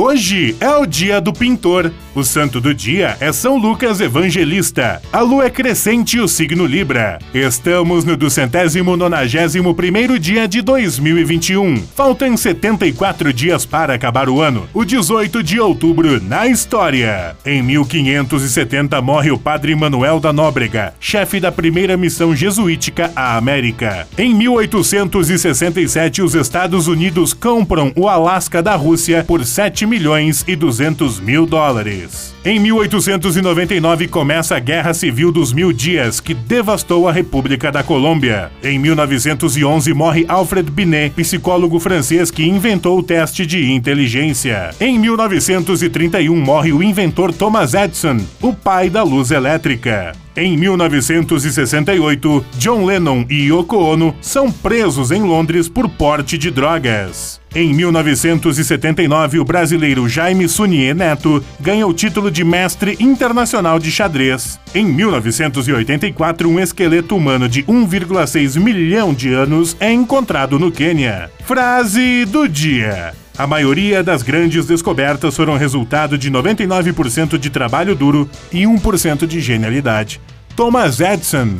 Hoje é o dia do pintor. O santo do dia é São Lucas Evangelista. A lua é crescente e o signo Libra. Estamos no duzentésimo nonagésimo primeiro dia de 2021. Faltam 74 dias para acabar o ano. O 18 de outubro na história. Em 1570 morre o padre Manuel da Nóbrega, chefe da primeira missão jesuítica à América. Em 1867 os Estados Unidos compram o Alasca da Rússia por 7 milhões e 200 mil dólares. Em 1899 começa a Guerra Civil dos Mil Dias, que devastou a República da Colômbia. Em 1911 morre Alfred Binet, psicólogo francês que inventou o teste de inteligência. Em 1931 morre o inventor Thomas Edison, o pai da luz elétrica. Em 1968, John Lennon e Yoko Ono são presos em Londres por porte de drogas. Em 1979, o brasileiro Jaime Sunier Neto ganha o título de mestre internacional de xadrez. Em 1984, um esqueleto humano de 1,6 milhão de anos é encontrado no Quênia. Frase do dia. A maioria das grandes descobertas foram resultado de 99% de trabalho duro e 1% de genialidade. Thomas Edison